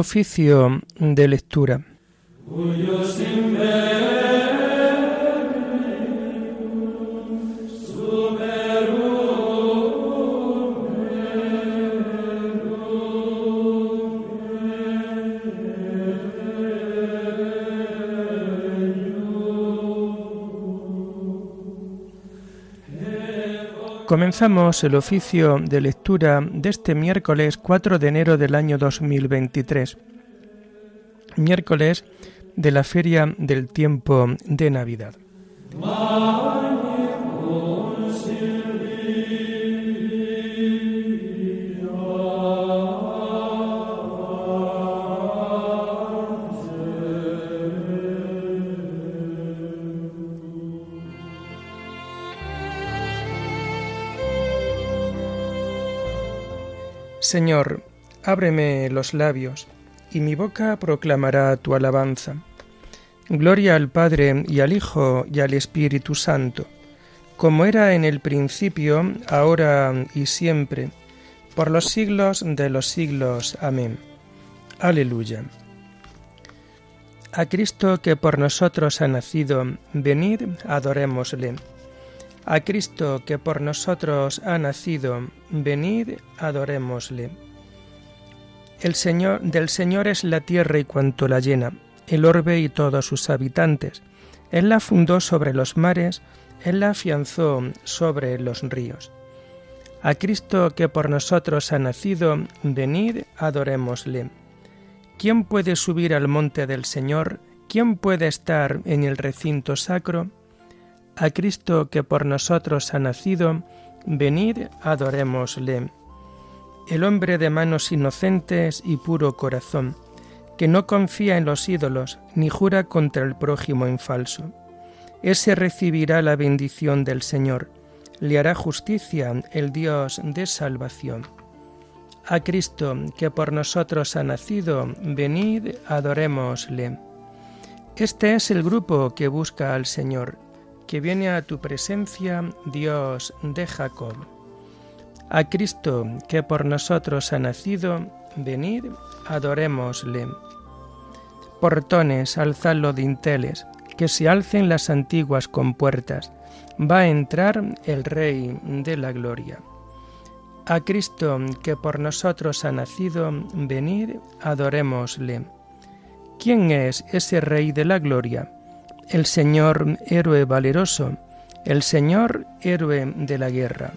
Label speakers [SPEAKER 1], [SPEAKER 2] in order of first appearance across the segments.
[SPEAKER 1] Oficio de lectura. Comenzamos el oficio de lectura de este miércoles 4 de enero del año 2023, miércoles de la Feria del Tiempo de Navidad. Señor, ábreme los labios, y mi boca proclamará tu alabanza. Gloria al Padre y al Hijo y al Espíritu Santo, como era en el principio, ahora y siempre, por los siglos de los siglos. Amén. Aleluya. A Cristo que por nosotros ha nacido, venid, adorémosle. A Cristo que por nosotros ha nacido, venid, adorémosle. El Señor, del Señor es la tierra y cuanto la llena, el orbe y todos sus habitantes. Él la fundó sobre los mares, Él la afianzó sobre los ríos. A Cristo que por nosotros ha nacido, venid, adorémosle. ¿Quién puede subir al monte del Señor? ¿Quién puede estar en el recinto sacro? A Cristo que por nosotros ha nacido, venid, adorémosle. El hombre de manos inocentes y puro corazón, que no confía en los ídolos ni jura contra el prójimo en falso. Ese recibirá la bendición del Señor, le hará justicia el Dios de salvación. A Cristo, que por nosotros ha nacido, venid, adorémosle. Este es el grupo que busca al Señor que viene a tu presencia, Dios de Jacob. A Cristo, que por nosotros ha nacido, venid, adorémosle. Portones, alzadlo dinteles, que se alcen las antiguas compuertas, va a entrar el Rey de la Gloria. A Cristo, que por nosotros ha nacido, venid, adorémosle. ¿Quién es ese Rey de la Gloria? El Señor héroe valeroso, el Señor héroe de la guerra.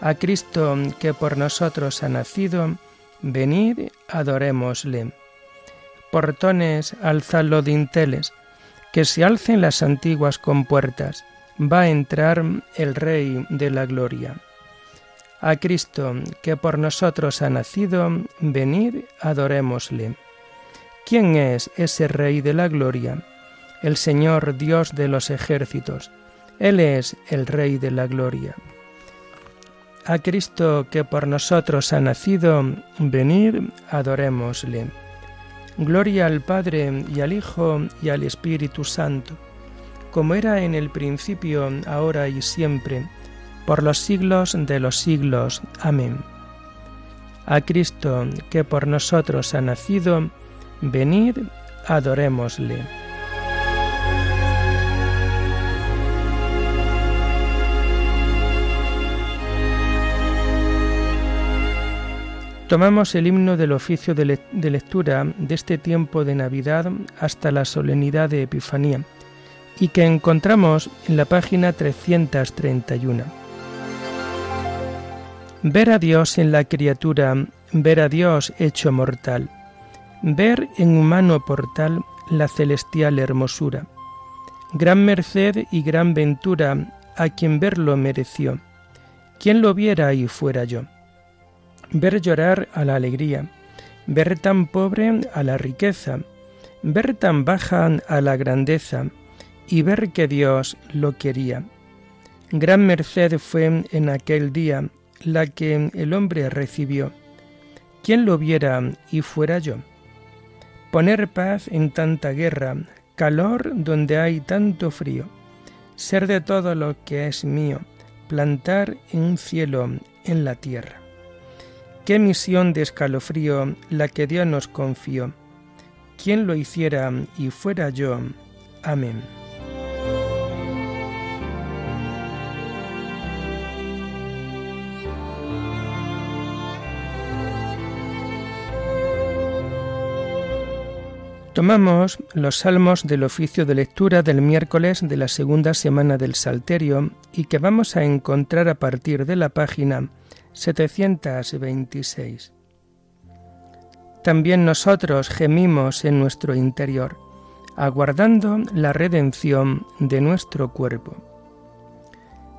[SPEAKER 1] A Cristo que por nosotros ha nacido, venid, adorémosle. Portones, alzadlo dinteles, que se alcen las antiguas compuertas, va a entrar el Rey de la Gloria. A Cristo que por nosotros ha nacido, venid, adorémosle. ¿Quién es ese Rey de la Gloria? El Señor Dios de los ejércitos. Él es el Rey de la Gloria. A Cristo que por nosotros ha nacido, venid, adorémosle. Gloria al Padre y al Hijo y al Espíritu Santo, como era en el principio, ahora y siempre, por los siglos de los siglos. Amén. A Cristo que por nosotros ha nacido, venid, adorémosle. Tomamos el himno del oficio de, lectura de este tiempo de Navidad hasta la solemnidad de Epifanía y que encontramos en la página 331. Ver a Dios en la criatura, ver a Dios hecho mortal, ver en humano portal la celestial hermosura. Gran merced y gran ventura a quien verlo mereció. Quien lo viera y fuera yo ver llorar a la alegría, ver tan pobre a la riqueza, ver tan baja a la grandeza, y ver que Dios lo quería. Gran merced fue en aquel día la que el hombre recibió. ¿Quién lo viera y fuera yo? Poner paz en tanta guerra, calor donde hay tanto frío, ser de todo lo que es mío, plantar en un cielo en la tierra. Qué misión de escalofrío la que Dios nos confió. ¿Quién lo hiciera y fuera yo? Amén. Tomamos los salmos del oficio de lectura del miércoles de la segunda semana del Salterio y que vamos a encontrar a partir de la página 726. También nosotros gemimos en nuestro interior, aguardando la redención de nuestro cuerpo.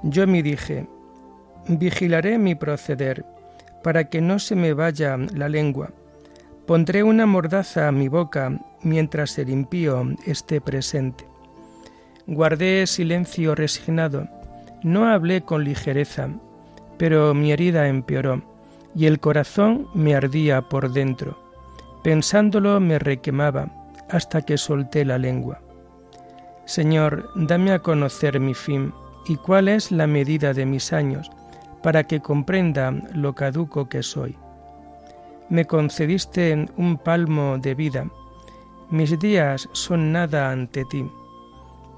[SPEAKER 1] Yo me dije, vigilaré mi proceder, para que no se me vaya la lengua Pondré una mordaza a mi boca mientras el impío esté presente. Guardé silencio resignado, no hablé con ligereza, pero mi herida empeoró y el corazón me ardía por dentro. Pensándolo me requemaba hasta que solté la lengua. Señor, dame a conocer mi fin y cuál es la medida de mis años, para que comprenda lo caduco que soy me concediste un palmo de vida. Mis días son nada ante ti.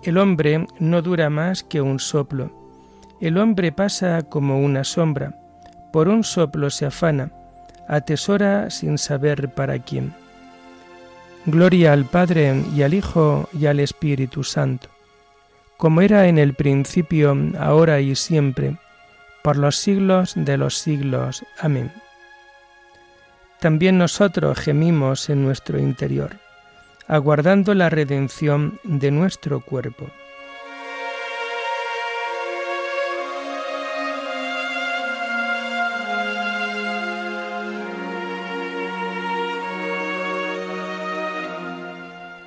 [SPEAKER 1] El hombre no dura más que un soplo. El hombre pasa como una sombra. Por un soplo se afana, atesora sin saber para quién. Gloria al Padre y al Hijo y al Espíritu Santo, como era en el principio, ahora y siempre, por los siglos de los siglos. Amén también nosotros gemimos en nuestro interior, aguardando la redención de nuestro cuerpo.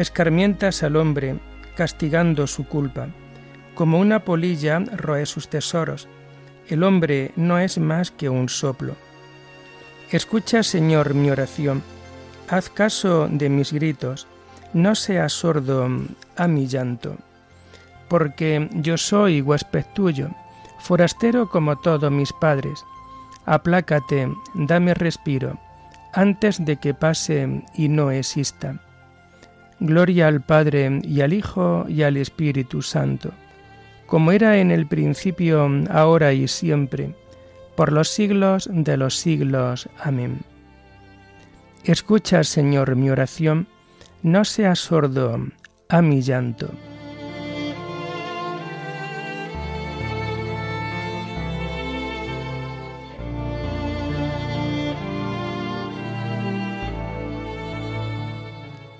[SPEAKER 1] Escarmientas al hombre, castigando su culpa. Como una polilla roe sus tesoros. El hombre no es más que un soplo. Escucha, Señor, mi oración, haz caso de mis gritos, no seas sordo a mi llanto, porque yo soy huésped tuyo, forastero como todos mis padres. Aplácate, dame respiro, antes de que pase y no exista. Gloria al Padre y al Hijo y al Espíritu Santo, como era en el principio, ahora y siempre, por los siglos de los siglos. Amén. Escucha, Señor, mi oración, no seas sordo a mi llanto.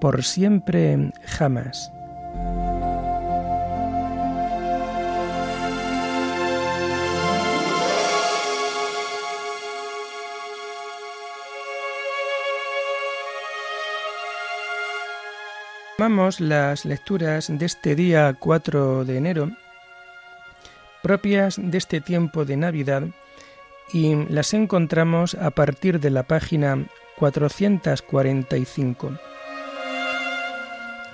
[SPEAKER 1] por siempre jamás. Tomamos las lecturas de este día 4 de enero, propias de este tiempo de Navidad, y las encontramos a partir de la página 445.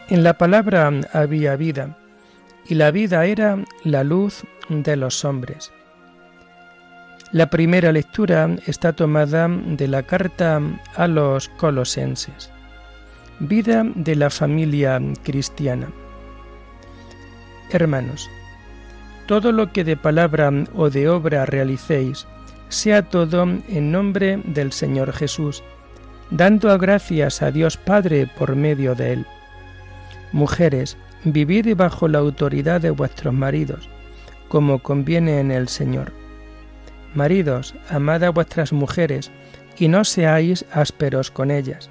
[SPEAKER 1] En la palabra había vida, y la vida era la luz de los hombres. La primera lectura está tomada de la carta a los colosenses. Vida de la familia cristiana. Hermanos, todo lo que de palabra o de obra realicéis, sea todo en nombre del Señor Jesús, dando gracias a Dios Padre por medio de él. Mujeres, vivid bajo la autoridad de vuestros maridos, como conviene en el Señor. Maridos, amad a vuestras mujeres, y no seáis ásperos con ellas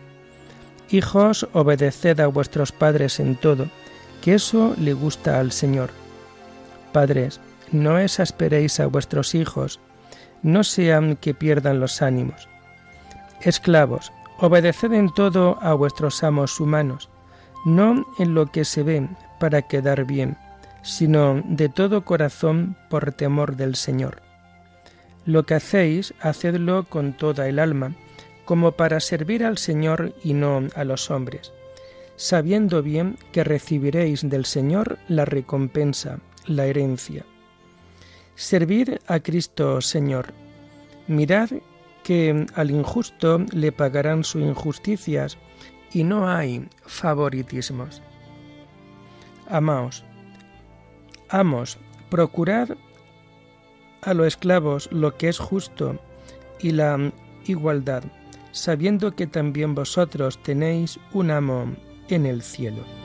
[SPEAKER 1] Hijos, obedeced a vuestros padres en todo, que eso le gusta al Señor. Padres, no exasperéis a vuestros hijos, no sean que pierdan los ánimos. Esclavos, obedeced en todo a vuestros amos humanos, no en lo que se ve para quedar bien, sino de todo corazón por temor del Señor. Lo que hacéis, hacedlo con toda el alma, como para servir al Señor y no a los hombres, sabiendo bien que recibiréis del Señor la recompensa, la herencia. Servid a Cristo Señor. Mirad que al injusto le pagarán sus injusticias y no hay favoritismos. Amaos. Amos, procurad a los esclavos lo que es justo y la igualdad sabiendo que también vosotros tenéis un amo en el cielo.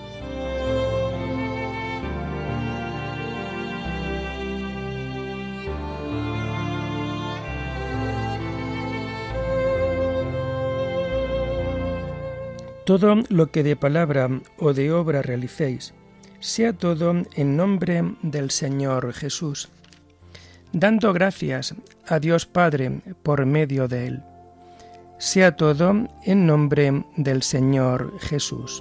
[SPEAKER 1] Todo lo que de palabra o de obra realicéis, sea todo en nombre del Señor Jesús, dando gracias a Dios Padre por medio de Él sea todo en nombre del Señor Jesús.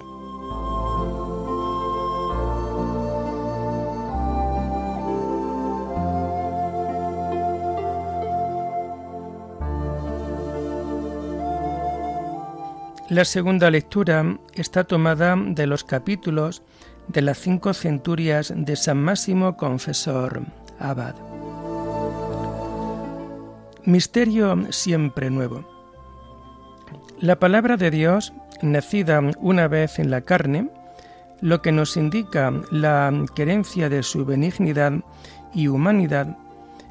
[SPEAKER 1] La segunda lectura está tomada de los capítulos de las cinco centurias de San Máximo Confesor Abad. Misterio siempre nuevo. La palabra de Dios, nacida una vez en la carne, lo que nos indica la querencia de su benignidad y humanidad,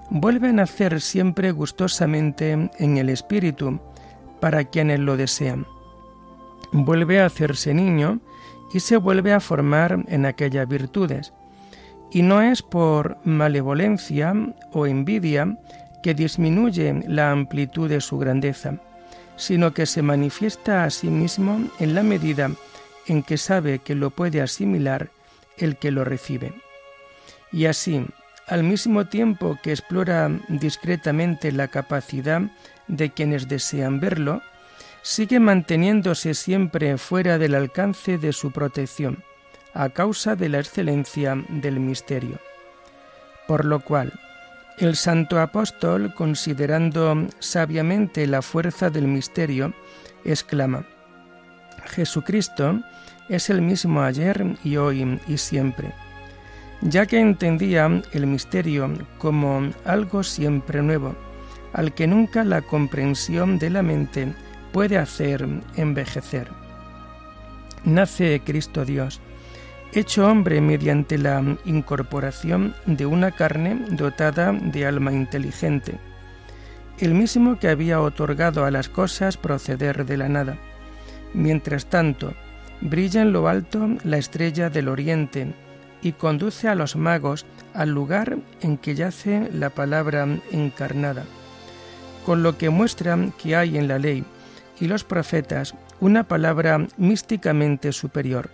[SPEAKER 1] vuelve a nacer siempre gustosamente en el Espíritu para quienes lo desean. Vuelve a hacerse niño y se vuelve a formar en aquellas virtudes. Y no es por malevolencia o envidia que disminuye la amplitud de su grandeza, sino que se manifiesta a sí mismo en la medida en que sabe que lo puede asimilar el que lo recibe. Y así, al mismo tiempo que explora discretamente la capacidad de quienes desean verlo, sigue manteniéndose siempre fuera del alcance de su protección, a causa de la excelencia del misterio. Por lo cual, el santo apóstol, considerando sabiamente la fuerza del misterio, exclama, Jesucristo es el mismo ayer y hoy y siempre, ya que entendía el misterio como algo siempre nuevo, al que nunca la comprensión de la mente puede hacer envejecer. Nace Cristo Dios, hecho hombre mediante la incorporación de una carne dotada de alma inteligente, el mismo que había otorgado a las cosas proceder de la nada. Mientras tanto, brilla en lo alto la estrella del oriente y conduce a los magos al lugar en que yace la palabra encarnada, con lo que muestra que hay en la ley y los profetas una palabra místicamente superior,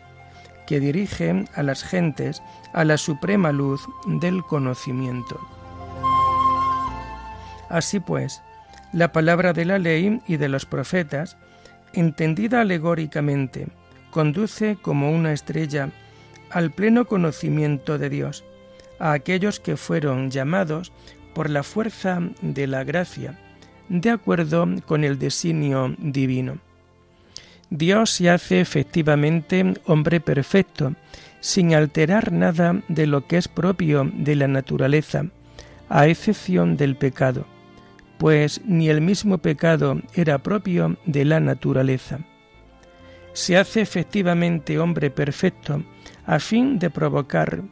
[SPEAKER 1] que dirige a las gentes a la suprema luz del conocimiento. Así pues, la palabra de la ley y de los profetas, entendida alegóricamente, conduce como una estrella al pleno conocimiento de Dios, a aquellos que fueron llamados por la fuerza de la gracia, de acuerdo con el designio divino. Dios se hace efectivamente hombre perfecto, sin alterar nada de lo que es propio de la naturaleza, a excepción del pecado, pues ni el mismo pecado era propio de la naturaleza. Se hace efectivamente hombre perfecto a fin de provocar,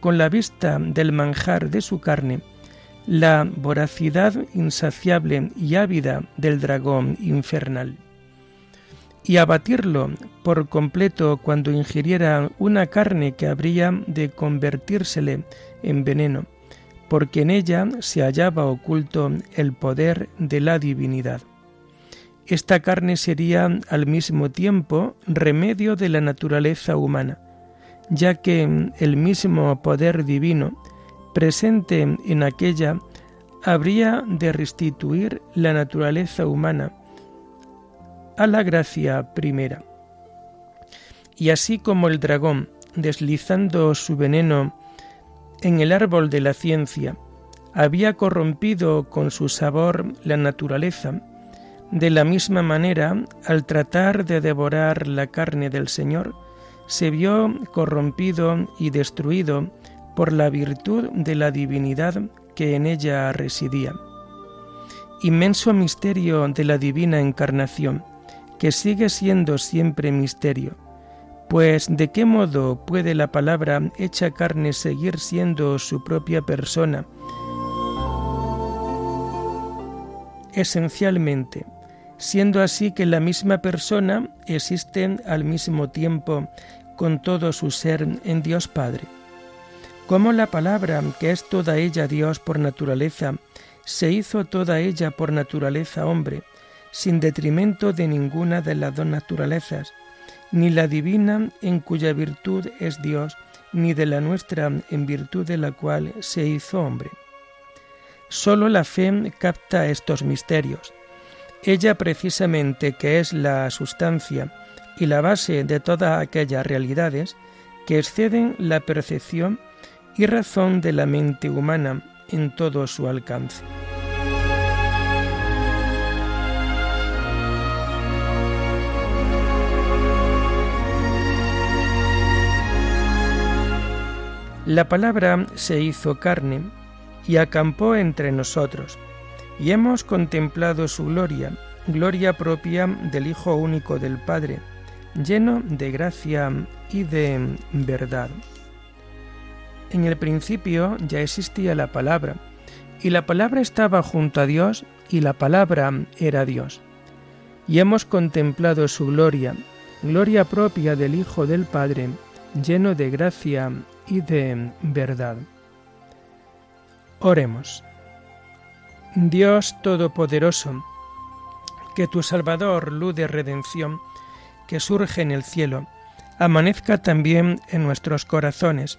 [SPEAKER 1] con la vista del manjar de su carne, la voracidad insaciable y ávida del dragón infernal, y abatirlo por completo cuando ingiriera una carne que habría de convertírsele en veneno, porque en ella se hallaba oculto el poder de la divinidad. Esta carne sería al mismo tiempo remedio de la naturaleza humana, ya que el mismo poder divino presente en aquella habría de restituir la naturaleza humana a la gracia primera. Y así como el dragón, deslizando su veneno en el árbol de la ciencia, había corrompido con su sabor la naturaleza, de la misma manera, al tratar de devorar la carne del Señor, se vio corrompido y destruido por la virtud de la divinidad que en ella residía. Inmenso misterio de la divina encarnación, que sigue siendo siempre misterio, pues ¿de qué modo puede la palabra hecha carne seguir siendo su propia persona? Esencialmente, siendo así que la misma persona existe al mismo tiempo con todo su ser en Dios Padre. Como la palabra, que es toda ella Dios por naturaleza, se hizo toda ella por naturaleza hombre, sin detrimento de ninguna de las dos naturalezas, ni la divina en cuya virtud es Dios, ni de la nuestra en virtud de la cual se hizo hombre. Solo la fe capta estos misterios, ella precisamente que es la sustancia y la base de todas aquellas realidades que exceden la percepción y razón de la mente humana en todo su alcance. La palabra se hizo carne y acampó entre nosotros y hemos contemplado su gloria, gloria propia del Hijo único del Padre, lleno de gracia y de verdad. En el principio ya existía la palabra, y la palabra estaba junto a Dios, y la palabra era Dios. Y hemos contemplado su gloria, gloria propia del Hijo del Padre, lleno de gracia y de verdad. Oremos. Dios Todopoderoso, que tu Salvador, luz de redención, que surge en el cielo, amanezca también en nuestros corazones